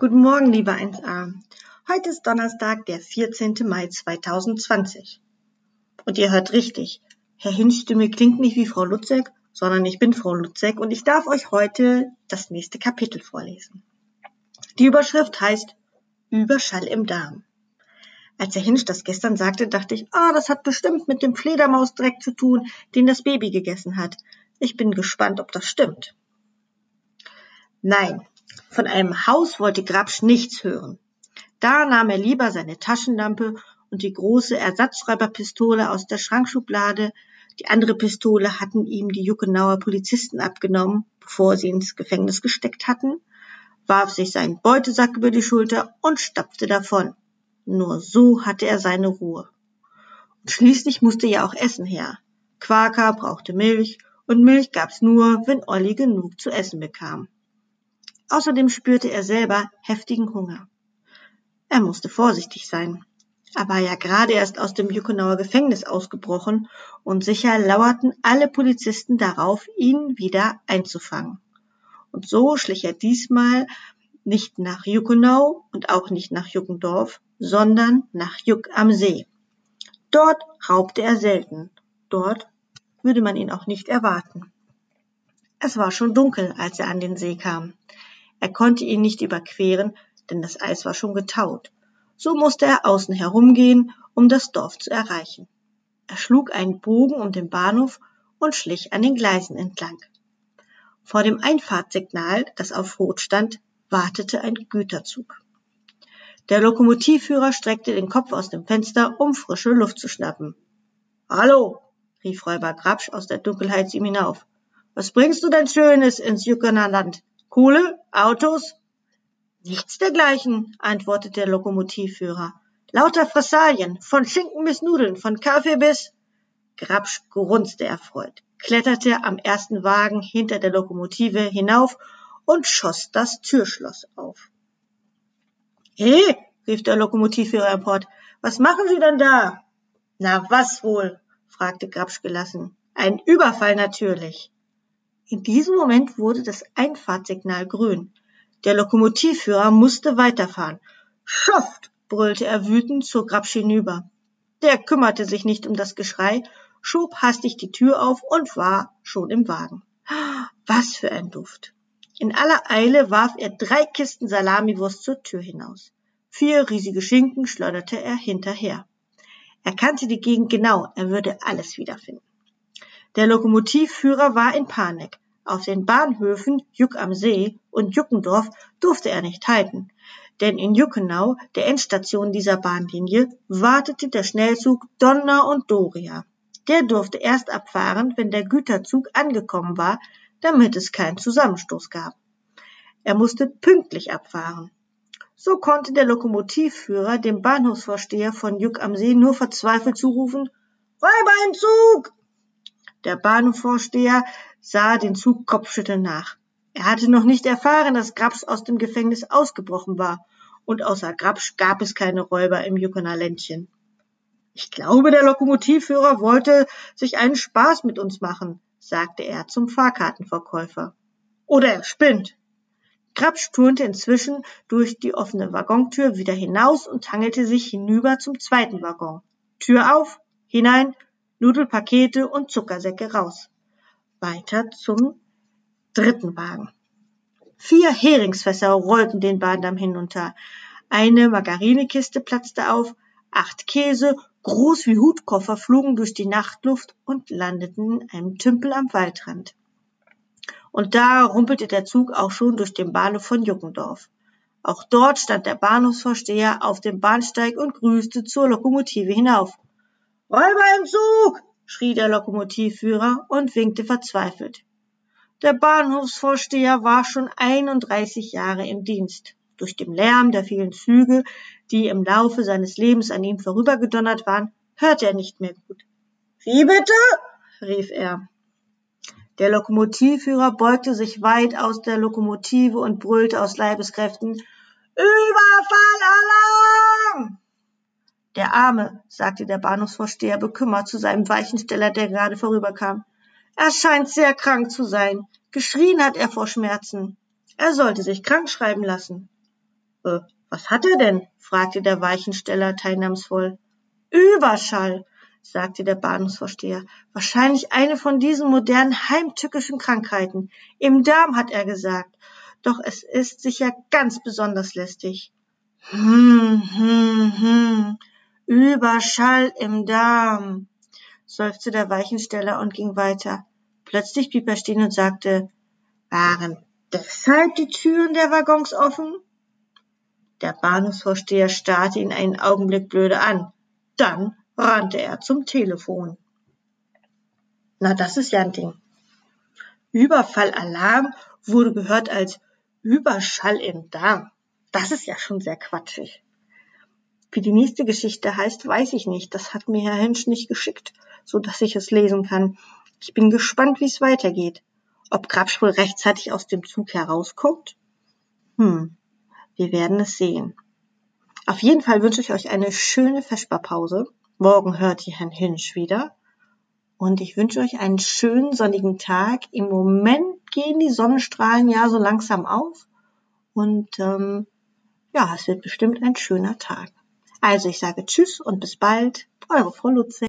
Guten Morgen, liebe 1a. Heute ist Donnerstag, der 14. Mai 2020. Und ihr hört richtig. Herr Hinz Stimme klingt nicht wie Frau Lutzek, sondern ich bin Frau Lutzek und ich darf euch heute das nächste Kapitel vorlesen. Die Überschrift heißt Überschall im Darm. Als Herr Hinsch das gestern sagte, dachte ich, ah, das hat bestimmt mit dem Fledermausdreck zu tun, den das Baby gegessen hat. Ich bin gespannt, ob das stimmt. Nein, von einem Haus wollte Grabsch nichts hören. Da nahm er lieber seine Taschenlampe und die große Ersatzräuberpistole aus der Schrankschublade. Die andere Pistole hatten ihm die Juckenauer Polizisten abgenommen, bevor sie ins Gefängnis gesteckt hatten, warf sich seinen Beutesack über die Schulter und stapfte davon. Nur so hatte er seine Ruhe. Und schließlich musste ja auch Essen her. Quaker brauchte Milch und Milch gab's nur, wenn Olli genug zu essen bekam. Außerdem spürte er selber heftigen Hunger. Er musste vorsichtig sein. Er war ja gerade erst aus dem Juckenauer Gefängnis ausgebrochen und sicher lauerten alle Polizisten darauf, ihn wieder einzufangen. Und so schlich er diesmal nicht nach Juckenau und auch nicht nach Juckendorf, sondern nach Juck am See. Dort raubte er selten. Dort würde man ihn auch nicht erwarten. Es war schon dunkel, als er an den See kam. Er konnte ihn nicht überqueren, denn das Eis war schon getaut. So musste er außen herumgehen, um das Dorf zu erreichen. Er schlug einen Bogen um den Bahnhof und schlich an den Gleisen entlang. Vor dem Einfahrtssignal, das auf Rot stand, wartete ein Güterzug. Der Lokomotivführer streckte den Kopf aus dem Fenster, um frische Luft zu schnappen. Hallo, rief Räuber Grabsch aus der Dunkelheit zu ihm hinauf. Was bringst du denn Schönes ins Jückener Land? Kohle? Autos? Nichts dergleichen, antwortete der Lokomotivführer. Lauter Fressalien, von Schinken bis Nudeln, von Kaffee bis... Grabsch grunzte erfreut, kletterte am ersten Wagen hinter der Lokomotive hinauf und schoss das Türschloss auf. He, rief der Lokomotivführer empört, was machen Sie denn da? Na, was wohl? fragte Grabsch gelassen. Ein Überfall natürlich. In diesem Moment wurde das Einfahrtsignal grün. Der Lokomotivführer musste weiterfahren. Schafft! brüllte er wütend zur Grabsch hinüber. Der kümmerte sich nicht um das Geschrei, schob hastig die Tür auf und war schon im Wagen. Was für ein Duft! In aller Eile warf er drei Kisten Salamiwurst zur Tür hinaus. Vier riesige Schinken schleuderte er hinterher. Er kannte die Gegend genau, er würde alles wiederfinden. Der Lokomotivführer war in Panik. Auf den Bahnhöfen Juck am See und Juckendorf durfte er nicht halten, denn in Juckenau, der Endstation dieser Bahnlinie, wartete der Schnellzug Donner und Doria. Der durfte erst abfahren, wenn der Güterzug angekommen war, damit es keinen Zusammenstoß gab. Er musste pünktlich abfahren. So konnte der Lokomotivführer dem Bahnhofsvorsteher von Juck am See nur verzweifelt zurufen, Räuber im Zug! Der Bahnhofvorsteher sah den Zug kopfschüttelnd nach. Er hatte noch nicht erfahren, dass Grabsch aus dem Gefängnis ausgebrochen war, und außer Grabsch gab es keine Räuber im Juckener Ländchen. Ich glaube, der Lokomotivführer wollte sich einen Spaß mit uns machen, sagte er zum Fahrkartenverkäufer. Oder er spinnt. Grabsch turnte inzwischen durch die offene Waggontür wieder hinaus und hangelte sich hinüber zum zweiten Waggon. Tür auf, hinein, Nudelpakete und Zuckersäcke raus. Weiter zum dritten Wagen. Vier Heringsfässer rollten den Bahndamm hinunter. Eine Margarinekiste platzte auf, acht Käse, groß wie Hutkoffer, flogen durch die Nachtluft und landeten in einem Tümpel am Waldrand. Und da rumpelte der Zug auch schon durch den Bahnhof von Juckendorf. Auch dort stand der Bahnhofsvorsteher auf dem Bahnsteig und grüßte zur Lokomotive hinauf. Räuber im Zug! schrie der Lokomotivführer und winkte verzweifelt. Der Bahnhofsvorsteher war schon 31 Jahre im Dienst. Durch den Lärm der vielen Züge, die im Laufe seines Lebens an ihm vorübergedonnert waren, hörte er nicht mehr gut. Wie bitte? rief er. Der Lokomotivführer beugte sich weit aus der Lokomotive und brüllte aus Leibeskräften Überfallalarm! Der Arme, sagte der Bahnhofsvorsteher bekümmert zu seinem Weichensteller, der gerade vorüberkam. Er scheint sehr krank zu sein. Geschrien hat er vor Schmerzen. Er sollte sich krank schreiben lassen. Äh, was hat er denn? fragte der Weichensteller teilnahmsvoll. Überschall, sagte der Bahnhofsvorsteher. Wahrscheinlich eine von diesen modernen heimtückischen Krankheiten. Im Darm, hat er gesagt. Doch es ist sicher ganz besonders lästig. Hm, hm, hm. Überschall im Darm, seufzte der Weichensteller und ging weiter. Plötzlich blieb er stehen und sagte, waren deshalb die Türen der Waggons offen? Der Bahnhofsvorsteher starrte ihn einen Augenblick blöde an. Dann rannte er zum Telefon. Na, das ist ja ein Ding. Überfallalarm wurde gehört als Überschall im Darm. Das ist ja schon sehr quatschig. Wie die nächste Geschichte heißt, weiß ich nicht. Das hat mir Herr Hensch nicht geschickt, so dass ich es lesen kann. Ich bin gespannt, wie es weitergeht. Ob Grabsch rechtzeitig aus dem Zug herauskommt? Hm, wir werden es sehen. Auf jeden Fall wünsche ich euch eine schöne Vesperpause. Morgen hört ihr Herrn Hinsch wieder. Und ich wünsche euch einen schönen sonnigen Tag. Im Moment gehen die Sonnenstrahlen ja so langsam auf. Und ähm, ja, es wird bestimmt ein schöner Tag. Also ich sage Tschüss und bis bald. Eure Frau Lutze.